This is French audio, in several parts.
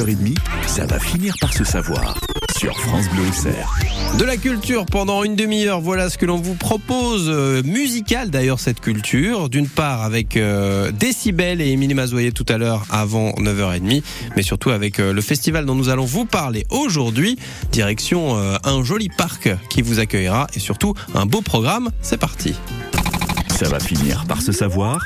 9h30, ça va finir par se savoir sur France Bleu Auxerre. De la culture pendant une demi-heure, voilà ce que l'on vous propose. Euh, musical d'ailleurs cette culture. D'une part avec euh, Décibel et Émilie Mazoyer tout à l'heure avant 9h30. Mais surtout avec euh, le festival dont nous allons vous parler aujourd'hui. Direction un joli parc qui vous accueillera et surtout un beau programme. C'est parti. Ça va finir par se savoir.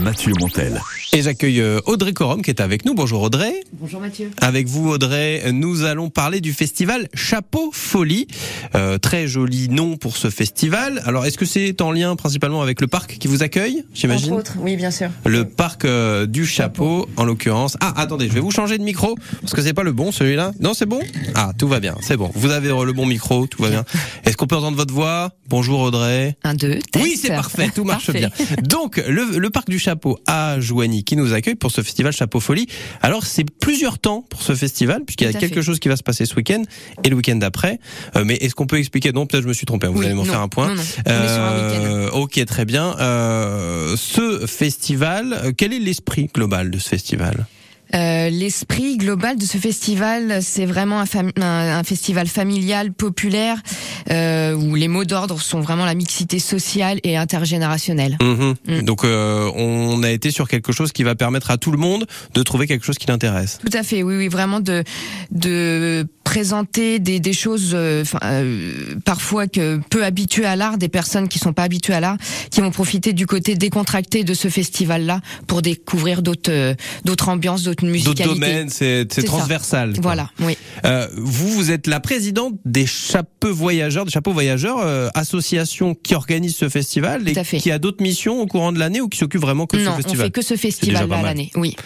Mathieu Montel. Et j'accueille euh, Audrey Corum qui est avec nous. Bonjour Audrey. Bonjour Mathieu. Avec vous Audrey, nous allons parler du festival Chapeau Folie. Euh, très joli nom pour ce festival. Alors est-ce que c'est en lien principalement avec le parc qui vous accueille, j'imagine? Entre autres, oui, bien sûr. Le parc euh, du chapeau, en l'occurrence. Ah, attendez, je vais vous changer de micro parce que c'est pas le bon celui-là. Non, c'est bon? Ah, tout va bien, c'est bon. Vous avez le bon micro, tout va bien. Est-ce qu'on peut entendre votre voix? Bonjour Audrey. Un, deux, test. Oui, c'est parfait, tout marche Parfait. bien. Donc, le, le parc du chapeau à Joigny qui nous accueille pour ce festival Chapeau Folie. Alors, c'est plusieurs temps pour ce festival puisqu'il y a quelque fait. chose qui va se passer ce week-end et le week-end d'après. Euh, mais est-ce qu'on peut expliquer? Non, peut-être je me suis trompé. Vous Oui, allez m'en faire un point. Non, non, un. Euh, ok, très bien. Euh, ce festival, quel est l'esprit global de ce festival? Euh, L'esprit global de ce festival, c'est vraiment un, fam- un- un festival familial, populaire, euh, où les mots d'ordre sont vraiment la mixité sociale et intergénérationnelle. Mhm. Mm. Donc, euh, on a été sur quelque chose qui va permettre à tout le monde de trouver quelque chose qui l'intéresse. Tout à fait, oui, oui, vraiment de de présenter des, des choses euh, euh, parfois que peu habituées à l'art, des personnes qui sont pas habituées à l'art, qui vont profiter du côté décontracté de ce festival-là pour découvrir d'autres euh, d'autres ambiances, d'autres D'autres musicalités. domaines, c'est transversal. quoi. Voilà, oui. Vous, vous êtes la présidente des chapeaux voyageurs, des chapeaux voyageurs, association qui organise ce festival et qui a d'autres missions au courant de l'année ou qui s'occupe vraiment que de non, ce on festival. fait que ce déjà festival pas là mal. l'année. Oui.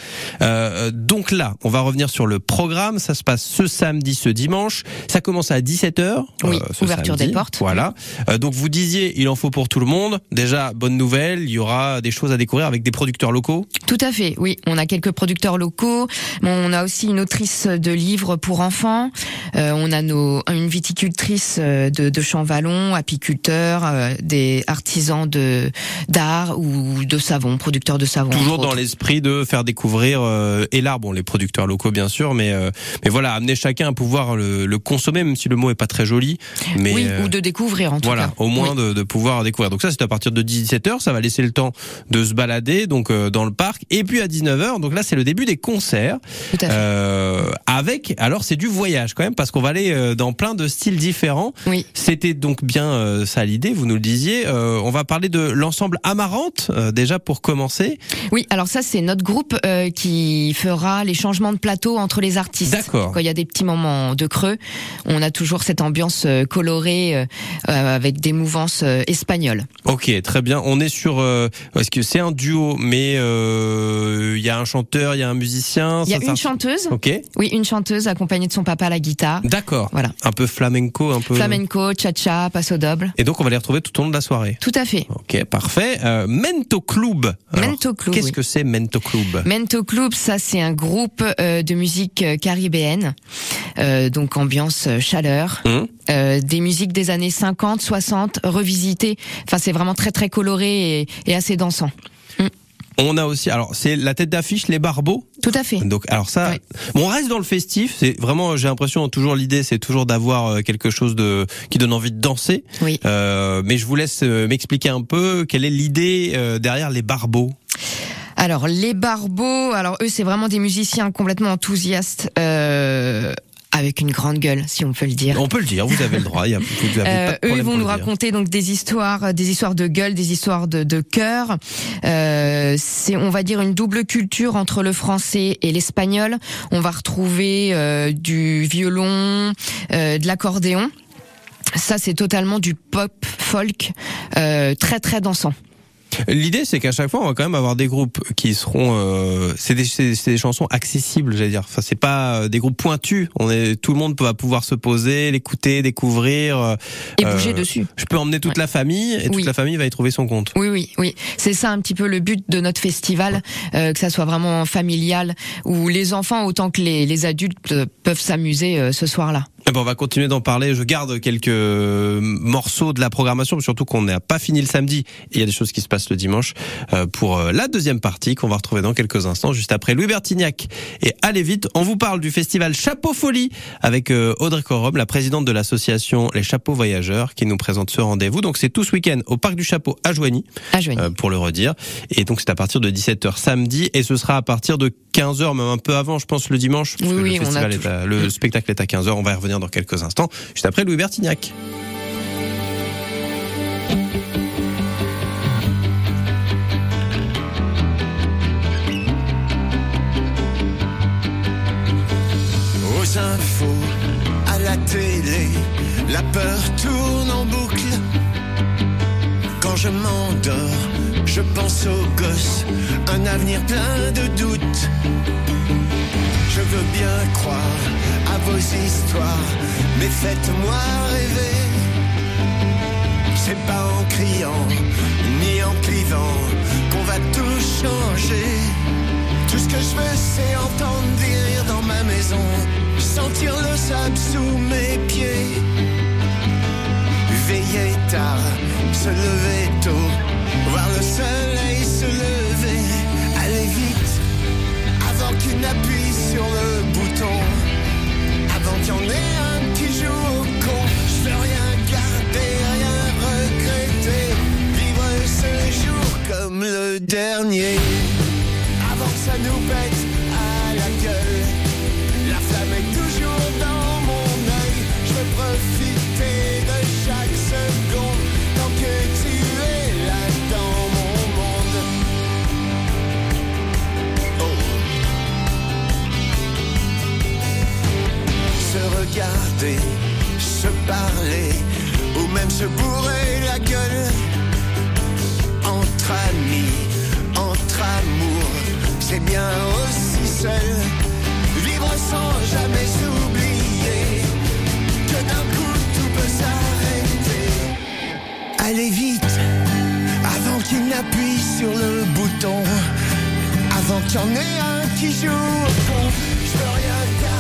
Donc là, on va revenir sur le programme. Ça se passe ce samedi, ce dimanche. Ça commence à 17h. Oui, ouverture des portes. Voilà. Euh, donc vous disiez, il en faut pour tout le monde. Déjà, bonne nouvelle, il y aura des choses à découvrir avec des producteurs locaux. Tout à fait, oui. On a quelques producteurs locaux. On a aussi une autrice de livres pour enfants. Euh, on a nos, une viticultrice euh, de, de Champvallon, apiculteurs, euh, des artisans de d'art ou de savon, producteurs de savon. Toujours dans l'esprit de faire découvrir euh, et l'art, bon les producteurs locaux bien sûr, mais euh, mais voilà amener chacun à pouvoir le, le consommer, même si le mot est pas très joli. Mais oui, euh, ou de découvrir en tout Voilà, cas. au moins Oui. de, de pouvoir découvrir. Donc ça, c'est à partir de 17h. Ça va laisser le temps de se balader donc euh, dans le parc. Et puis à 19h, donc là, c'est le début des concerts. Tout à fait. Euh, avec, alors c'est du voyage quand même, parce qu'on va aller dans plein de styles différents. Oui. C'était donc bien ça l'idée, vous nous le disiez. On va parler de l'ensemble Amarante, déjà pour commencer. Oui, alors ça c'est notre groupe qui fera les changements de plateau entre les artistes. D'accord. Quand il y a des petits moments de creux, on a toujours cette ambiance euh, colorée euh, euh, avec des mouvances espagnoles. Ok, très bien. On est sur, est-ce que c'est un duo, mais il y a un chanteur, il y a un musicien. Il y a une chanteuse, Ok, oui, une chanteuse accompagnée de son papa à la guitare. d'accord. Voilà. Un peu flamenco, un peu. Flamenco, cha-cha, passo doble. Et donc on va les retrouver tout au long de la soirée. Tout à fait. Ok, parfait. Euh, Mento Club. Alors, Mento Club, Qu'est-ce oui. que c'est Mento Club? Mento Club, ça c'est un groupe euh, de musique caribéenne, euh, donc ambiance euh, chaleur, Hum euh, des musiques des années 50, 60 revisitées. Enfin, c'est vraiment très très coloré et, et assez dansant. On a aussi, alors c'est la tête d'affiche, les barbeaux. Tout à fait. Donc alors ça, Oui. bon, on reste dans le festif. C'est vraiment, j'ai l'impression toujours l'idée, c'est toujours d'avoir euh, quelque chose de qui donne envie de danser. Oui. Euh, mais je vous laisse euh, m'expliquer un peu quelle est l'idée euh, derrière les barbeaux. Alors les barbeaux, alors eux c'est vraiment des musiciens complètement enthousiastes. Euh, avec une grande gueule, si on peut le dire. On peut le dire, vous avez le droit. Il y a, vous avez Euh, pas de eux, ils problème vont nous raconter donc des histoires, des histoires de gueule, des histoires de, de cœur. Euh, c'est, on va dire, une double culture entre le français et l'espagnol. On va retrouver euh, du violon, euh, de l'accordéon. Ça, c'est totalement du pop folk, euh, très très dansant. L'idée, c'est qu'à chaque fois, on va quand même avoir des groupes qui seront. Euh, c'est des, des chansons accessibles, j'allais dire. Enfin, c'est pas euh, des groupes pointus. On est, tout le monde va pouvoir se poser, l'écouter, découvrir. euh, Et bouger dessus. Je peux emmener toute la famille et toute la famille va y trouver son compte. Oui, oui, oui. C'est ça un petit peu le but de notre festival, euh, que ça soit vraiment familial, où les enfants autant que les, les adultes euh, peuvent s'amuser euh, ce soir-là. Eh ben, on va continuer d'en parler. Je garde quelques morceaux de la programmation, surtout qu'on n'a pas fini le samedi. Et il y a des choses qui se passent le dimanche euh, pour euh, la deuxième partie qu'on va retrouver dans quelques instants, juste après Louis Bertignac. Et allez vite, on vous parle du festival Chapeau Folie avec euh, Audrey Corom, la présidente de l'association Les Chapeaux Voyageurs, qui nous présente ce rendez-vous. Donc c'est tout ce week-end au Parc du Chapeau à Joigny, À Joigny. euh, pour le redire. Et donc c'est à partir de 17h samedi et ce sera à partir de 15h, même un peu avant, je pense, le dimanche. parce Oui, que oui, le on a festival est à- le spectacle est à 15h. On va y revenir dans quelques instants. Juste après Louis Bertignac. Aux infos, à la télé, la peur tourne en boucle. Quand je m'endors, je pense aux gosses, un avenir plein de doutes. Je veux bien croire à vos histoires, mais faites-moi rêver. C'est pas en criant, ni en clivant, qu'on va tout changer. Tout ce que je veux, c'est entendre des rires dans ma maison, sentir le sable sous mes pieds. Veiller tard, se lever tôt, voir le soleil se lever, avant qu'il n'appuie sur le bouton, avant qu'il y en ait un qui joue au con. Je veux rien garder, rien regretter, vivre ce jour comme le dernier. Avant que ça nous pète qu'il n'appuie sur le bouton, avant qu'il y en ait un qui joue. Je rien garder,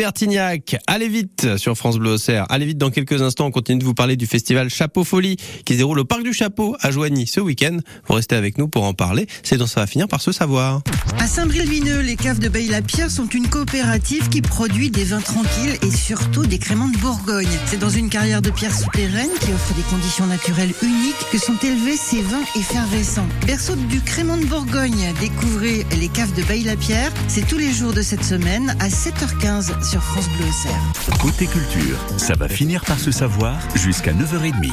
Bertignac, allez vite sur France Bleu Auxerre. Allez vite dans quelques instants, on continue de vous parler du festival Chapeau Folie qui se déroule au Parc du Chapeau à Joigny ce week-end. Vous restez avec nous pour en parler. C'est donc ça va finir par se savoir. À Saint-Bril-Vineux, les caves de Baye-la-Pierre sont une coopérative qui produit des vins tranquilles et surtout des créments de Bourgogne. C'est dans une carrière de pierre souterraine qui offre des conditions naturelles uniques que sont élevés ces vins effervescents. Berceau du crément de Bourgogne, découvrez les caves de Baye-la-Pierre. C'est tous les jours de cette semaine à 7h15 sur France Bleu Auxerre. Côté culture, ça va finir par se savoir jusqu'à 9h30.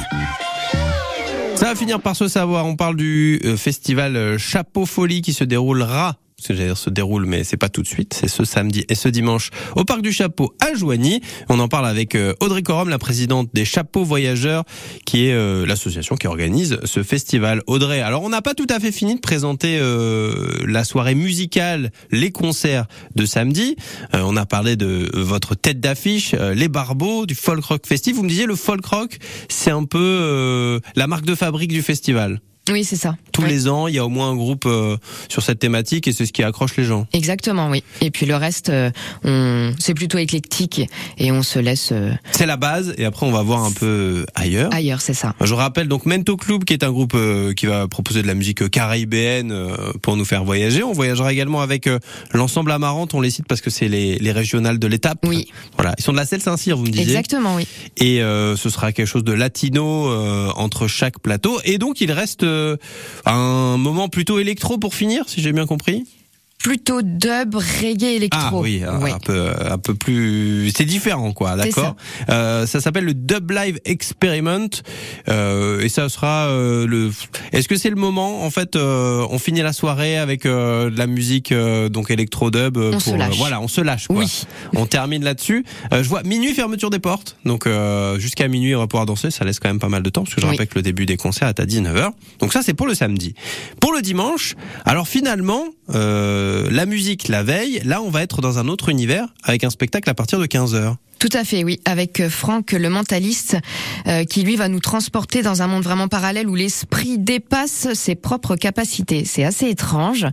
Ça va finir par se savoir. On parle du euh, festival euh, Chapeau Folie qui se déroulera ce j'allais dire se déroule, mais c'est pas tout de suite. C'est ce samedi et ce dimanche au Parc du Chapeau à Joigny. On en parle avec euh, Audrey Corum, la présidente des Chapeaux Voyageurs, qui est euh, l'association qui organise ce festival. Audrey, alors on n'a pas tout à fait fini de présenter euh, la soirée musicale, les concerts de samedi. Euh, on a parlé de votre tête d'affiche, les Barbeaux, du folk rock festif. Vous me disiez le folk rock, c'est un peu la marque de fabrique du festival. Oui, c'est ça. Tous les ans, il y a au moins un groupe euh, sur cette thématique et c'est ce qui accroche les gens. Exactement, oui. Et puis le reste, euh, on, c'est plutôt éclectique et on se laisse euh, C'est la base et après on va voir un peu ailleurs. ailleurs, c'est ça. Je rappelle donc Mento Club qui est un groupe qui va proposer de la musique caribéenne pour nous faire voyager. On voyagera également avec l'ensemble Amarante, on les cite parce que c'est les, les régionales de l'étape. Oui. Voilà, ils sont de la Selle Saint-Cyr, vous me disiez. Exactement, oui. Et ce sera quelque chose de latino entre chaque plateau. Et donc il reste un moment plutôt électro pour finir, si j'ai bien compris? Plutôt dub, reggae, électro. Ah oui, un, peu, un peu plus, c'est différent quoi, d'accord. Euh, ça s'appelle le Dub Live Experiment euh, et ça sera euh, le. Est-ce que c'est le moment en fait euh, On finit la soirée avec euh, de la musique euh, donc électro dub. euh, On pour, se lâche. euh, voilà, on se lâche. Quoi. Oui. On termine là-dessus. Euh, je vois minuit fermeture des portes, donc euh, jusqu'à minuit on va pouvoir danser. Ça laisse quand même pas mal de temps parce que je Oui. rappelle que le début des concerts est à 19h. Donc ça c'est pour le samedi. Pour le dimanche, alors finalement euh, la musique la veille, là on va être dans un autre univers avec un spectacle à partir de 15h. Tout à fait, oui. Avec euh, Franck, le mentaliste, euh, qui lui va nous transporter dans un monde vraiment parallèle où l'esprit dépasse ses propres capacités. C'est assez étrange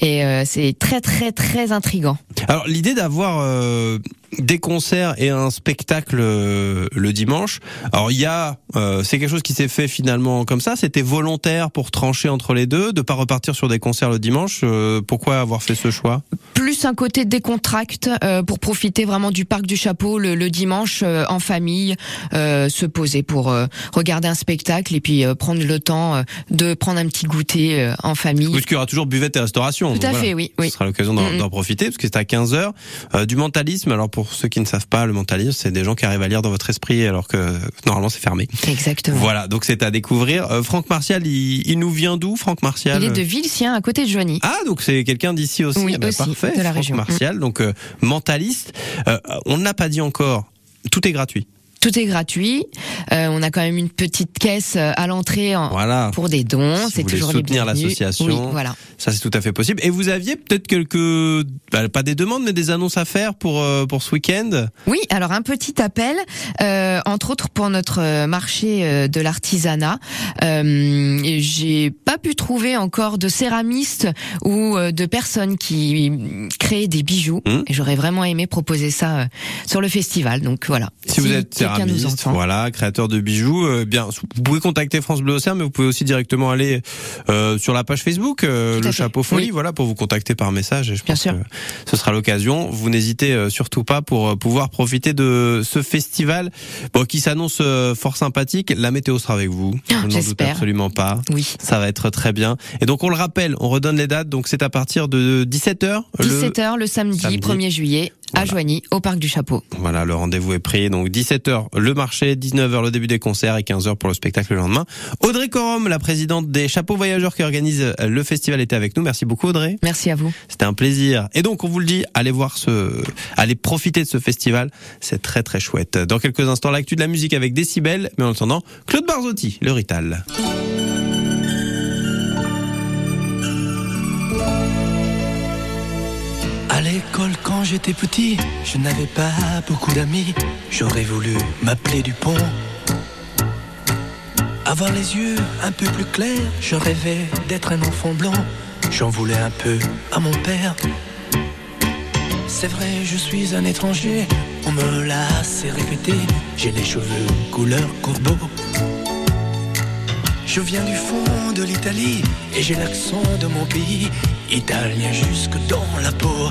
et euh, c'est très très très intrigant. Alors l'idée d'avoir euh, des concerts et un spectacle euh, le dimanche. Alors il y a, euh, c'est quelque chose qui s'est fait finalement comme ça. C'était volontaire pour trancher entre les deux, de pas repartir sur des concerts le dimanche. Euh, pourquoi avoir fait ce choix? Plus un côté décontracte euh, pour profiter vraiment du parc du Chapeau le, le dimanche en famille, se poser pour regarder un spectacle et puis prendre le temps de prendre un petit goûter en famille. Parce qu'il y aura toujours buvette et restauration. Tout à voilà. fait, oui, oui. Ce sera l'occasion d'en profiter parce que c'est à 15h. Euh, du mentalisme, alors pour ceux qui ne savent pas, le mentalisme, c'est des gens qui arrivent à lire dans votre esprit alors que normalement c'est fermé. Exactement. Voilà, donc c'est à découvrir. Euh, Franck Martial, il, il nous vient d'où, Franck Martial Il est de Vilsien, à côté de Joigny. Ah, donc c'est quelqu'un d'ici aussi. Oui, Ah bah, aussi, parfait. de la Franck région. Martial, donc euh, mentaliste. Euh, on n'a pas dit encore. Tout est gratuit. Tout est gratuit. Euh, on a quand même une petite caisse euh, à l'entrée en- Voilà. pour des dons. Si c'est toujours soutenir l'association. Oui, voilà. Ça, c'est tout à fait possible. Et vous aviez peut-être quelques, bah, pas des demandes, mais des annonces à faire pour euh, pour ce week-end? Oui, alors un petit appel, euh, entre autres pour notre euh, marché de l'artisanat. Euh, J'ai pas pu trouver encore de céramistes ou de personnes qui créent des bijoux. Et j'aurais vraiment aimé proposer ça sur le festival. Donc voilà. Si, vous êtes voilà, créateur de bijoux, euh, bien, vous pouvez contacter France Bleu Océan, mais vous pouvez aussi directement aller euh, sur la page Facebook, euh, le chapeau folie, voilà, pour vous contacter par message. Et je Bien pense sûr. que ce sera l'occasion. Vous n'hésitez euh, surtout pas pour euh, pouvoir profiter de ce festival, bon, qui s'annonce euh, fort sympathique. La météo sera avec vous. Je n'en doute absolument pas. Oui. Ça va être très bien. Et donc on le rappelle, on redonne les dates. Donc c'est à partir de 17h. 17h le, samedi, samedi. 1er juillet à Voilà. Joigny, au Parc du Chapeau. Voilà, le rendez-vous est pris. Donc 17h le marché, 19h le début des concerts et 15h pour le spectacle le lendemain. Audrey Corum, la présidente des Chapeaux Voyageurs qui organise le festival, était avec nous. Merci beaucoup Audrey. Merci à vous. C'était un plaisir. Et donc on vous le dit, allez voir ce, allez profiter de ce festival. C'est très très chouette. Dans quelques instants, l'actu de la musique avec Décibel. Mais en attendant, Claude Barzotti, le Rital. L'école quand j'étais petit, je n'avais pas beaucoup d'amis. J'aurais voulu m'appeler Dupont. Avoir les yeux un peu plus clairs, je rêvais d'être un enfant blanc. J'en voulais un peu à mon père. C'est vrai, je suis un étranger, on me l'a assez répété. J'ai les cheveux couleur corbeau. Je viens du fond de l'Italie et j'ai l'accent de mon pays, italien jusque dans la peau.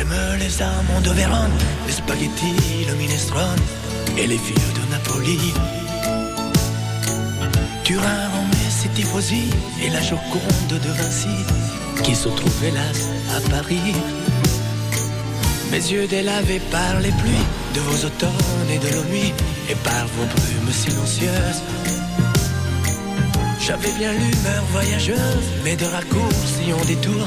J'aime les amandes de Vérone, les spaghettis, le minestrone et les vieux de Napoli. Turin, Rome, ses tifosi et la Joconde de Vinci qui se trouve hélas à Paris. Mes yeux délavés par les pluies de vos automnes et de nos nuits et par vos brumes silencieuses. J'avais bien l'humeur voyageuse, mais de raccourcis en détour,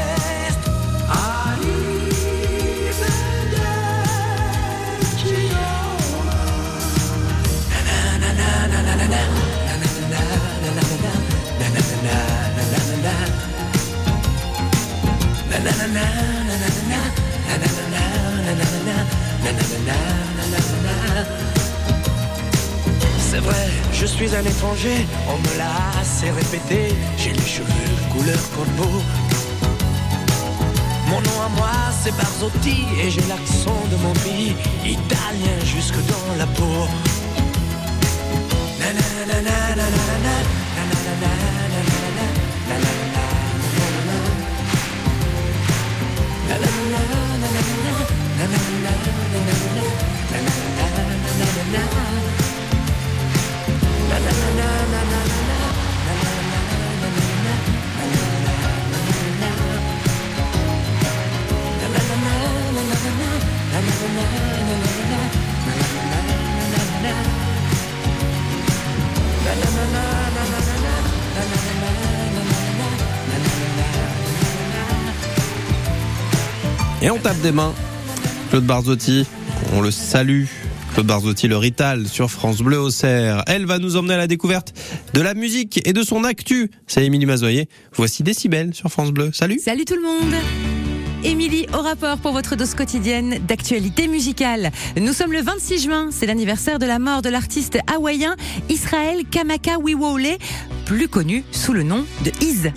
On me l'a assez répété. J'ai les cheveux couleur corbeau. Mon nom à moi, c'est Barzotti et j'ai l'accent tape des mains. Claude Barzotti, on le salue. Claude Barzotti, le Rital sur France Bleu au Cerf. Elle va nous emmener à la découverte de la musique et de son actu. C'est Émilie Mazoyer. Voici Décibel sur France Bleu. Salut. Salut tout le monde Émilie au rapport pour votre dose quotidienne d'actualité musicale. Nous sommes le 26 juin, c'est l'anniversaire de la mort de l'artiste hawaïen Israël Kamaka Wiwole, plus connu sous le nom de Iz.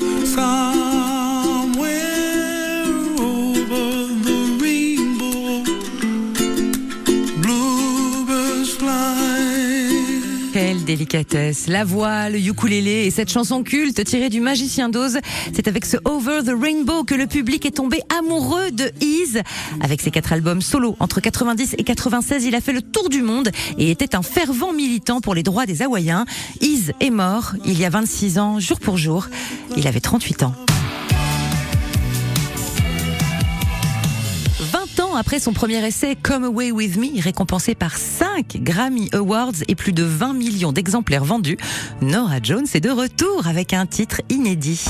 Quelle délicatesse. La voix, le ukulélé et cette chanson culte tirée du Magicien d'Oz. C'est avec ce Over the Rainbow que le public est tombé amoureux de Ease. Avec ses quatre albums solo entre 90 et 96, il a fait le tour du monde et était un fervent militant pour les droits des Hawaïens. Ease est mort il y a 26 ans, jour pour jour. Il avait 38 ans. 20 ans après son premier essai Come Away With Me, récompensé par 5 Grammy Awards et plus de 20 millions d'exemplaires vendus, Nora Jones est de retour avec un titre inédit.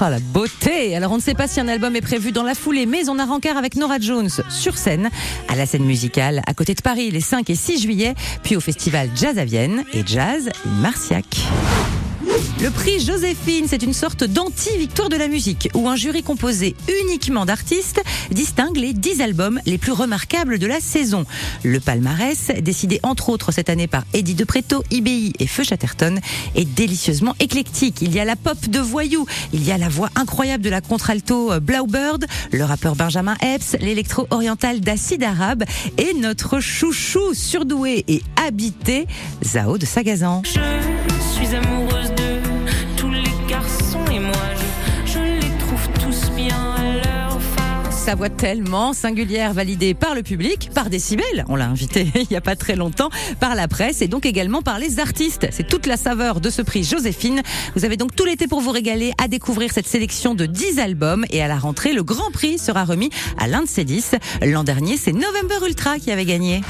Ah, la beauté Alors on ne sait pas si un album est prévu dans la foulée, mais on a rencard avec Nora Jones sur scène, à la scène musicale, à côté de Paris les 5 et 6 juillet, puis au festival Jazz à Vienne et Jazz Marciac. Le prix Joséphine, c'est une sorte d'anti-victoire de la musique, où un jury composé uniquement d'artistes distingue les 10 albums les plus remarquables de la saison. Le palmarès, décidé entre autres cette année par Eddie De Preto, IBI et Feu Chatterton, est délicieusement éclectique. Il y a la pop de Voyou, il y a la voix incroyable de la contralto euh, Blaubird, le rappeur Benjamin Epps, l'électro-oriental d'Acide Arabe et notre chouchou surdoué et habité, Zao de Sagazan. Sa voix tellement singulière, validée par le public, par Décibel, on l'a invité il n'y a pas très longtemps, par la presse et donc également par les artistes. C'est toute la saveur de ce prix Joséphine. Vous avez donc tout l'été pour vous régaler à découvrir cette sélection de 10 albums et à la rentrée, le grand prix sera remis à l'un de ces 10. L'an dernier, c'est November Ultra qui avait gagné.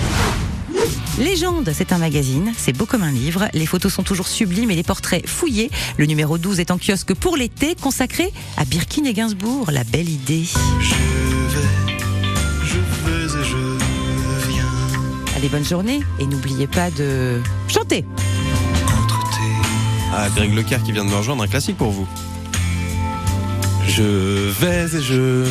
Légende, c'est un magazine, c'est beau comme un livre, les photos sont toujours sublimes et les portraits fouillés. Le numéro 12 est en kiosque pour l'été, consacré à Birkin et Gainsbourg, la belle idée. Et je viens Allez, bonne journée et n'oubliez pas de chanter. entre tes Ah, Greg Leclerc qui vient de me rejoindre, un classique pour vous. Je vais et je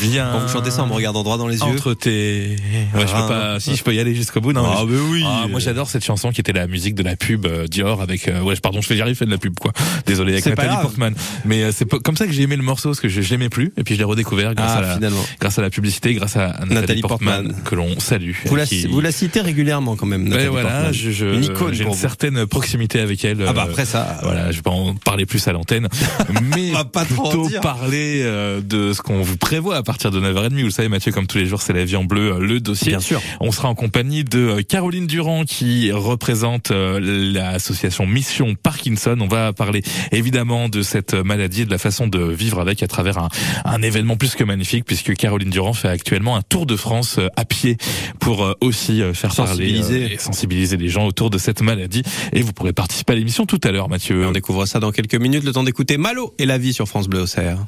viens. Quand vous chantez ça en me regardant droit dans les yeux. Entre tes. Ouais, je peux pas. Si je peux y aller jusqu'au bout. Non. Ah, mais oui. Ah, moi j'adore cette chanson qui était la musique de la pub euh, Dior avec euh, ouais pardon je fais j'arrive fait de la pub quoi désolé avec Nathalie. Portman mais euh, c'est comme ça que j'ai aimé le morceau parce que je, je l'aimais plus et puis je l'ai redécouvert grâce Ah, à la finalement. grâce à la publicité grâce à Nathalie, Nathalie Portman, Portman. que l'on salue Vous la, qui- vous la citez régulièrement quand même. Ben Nathalie voilà Portman. je, je- Une icône j'ai une vous. certaine proximité avec elle Ah bah après ça. voilà, je vais pas en parler plus à l'antenne, mais On va pas trop en plutôt dire. Parler euh, de ce qu'on vous prévoit à partir de 9h30. Vous le savez, Mathieu, comme tous les jours, c'est la vie en bleu, euh, le dossier. Bien sûr. On sera en compagnie de euh, Caroline Durand qui représente l'association Mission Parkinson. On va parler évidemment de cette maladie et de la façon de vivre avec à travers un, un événement plus que magnifique puisque Caroline Durand fait actuellement un tour de France à pied pour aussi faire Sensibiliser. parler et sensibiliser les gens autour de cette maladie. Et vous pourrez participer à l'émission tout à l'heure, Mathieu. On découvre ça dans quelques minutes. Le temps d'écouter Malo et la vie sur France Bleu Auxerre.